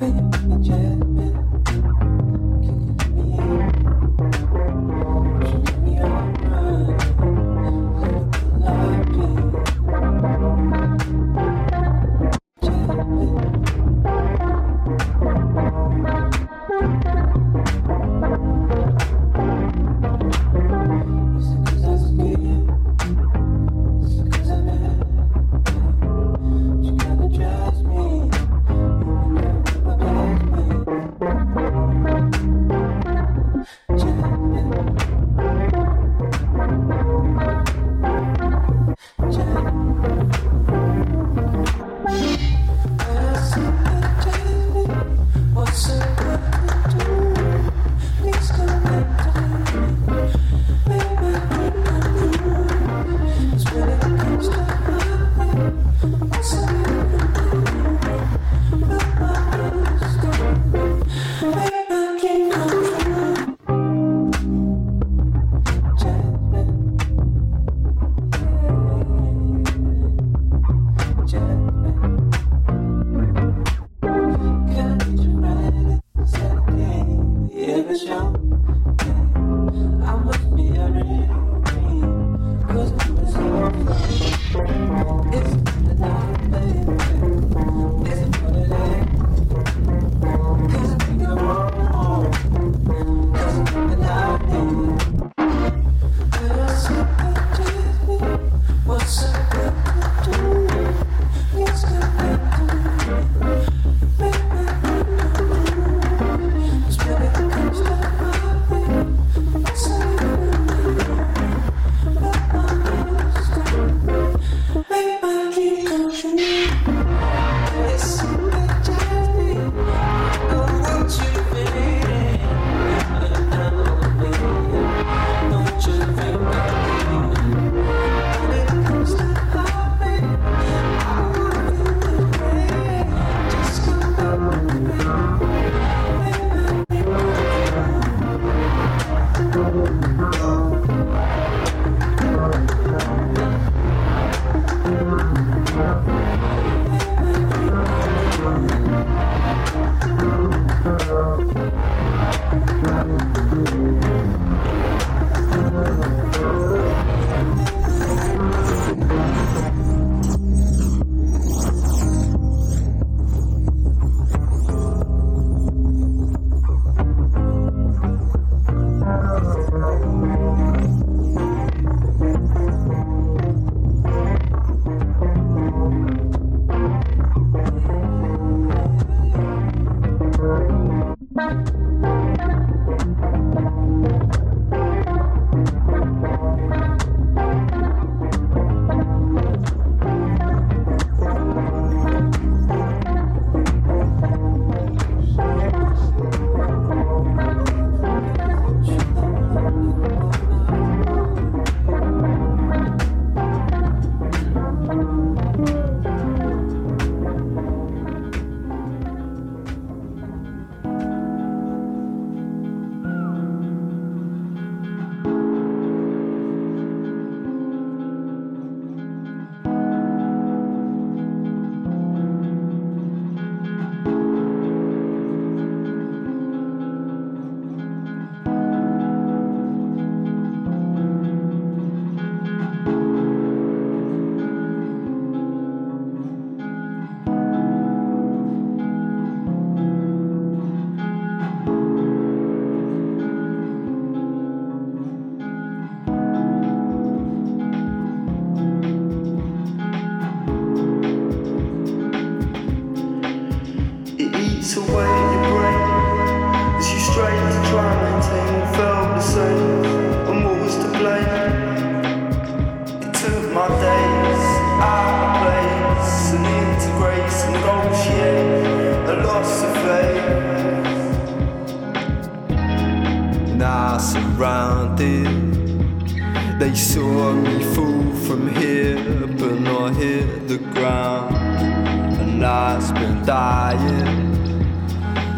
Baby, let They saw me fall from here, but not hit the ground. And I've been dying.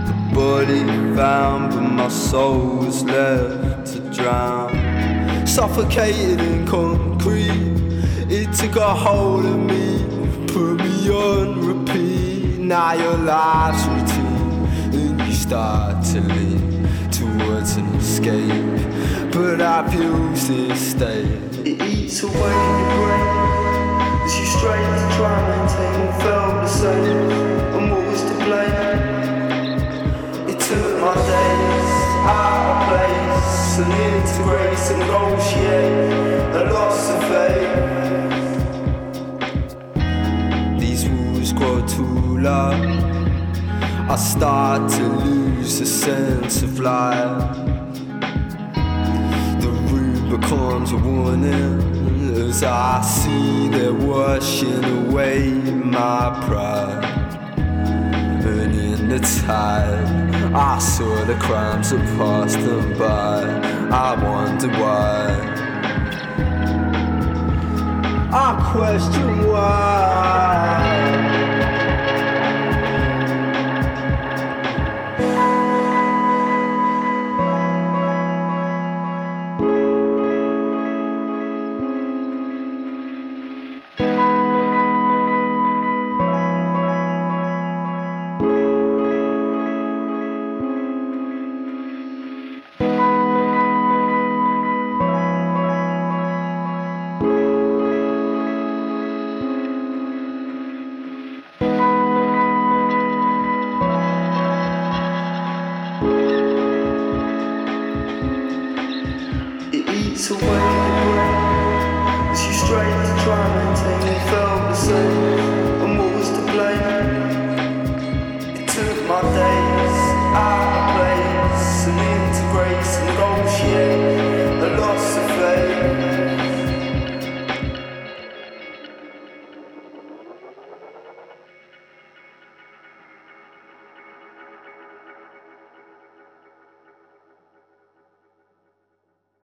The body found, but my soul was left to drown. Suffocated in concrete, it took a hold of me, put me on repeat. Now your life's routine, and you start to leave escape, but I fuse this state. It eats away in your brain as you strain to try and maintain what felt the same. And what was to blame? It took my days out of place and integrate and negotiate a loss of faith. These walls grow too loud. I start to lose a sense of life. Becomes a warning as I see they're washing away my pride. And in the tide, I saw the crimes that passed them by. I wonder why. I question why.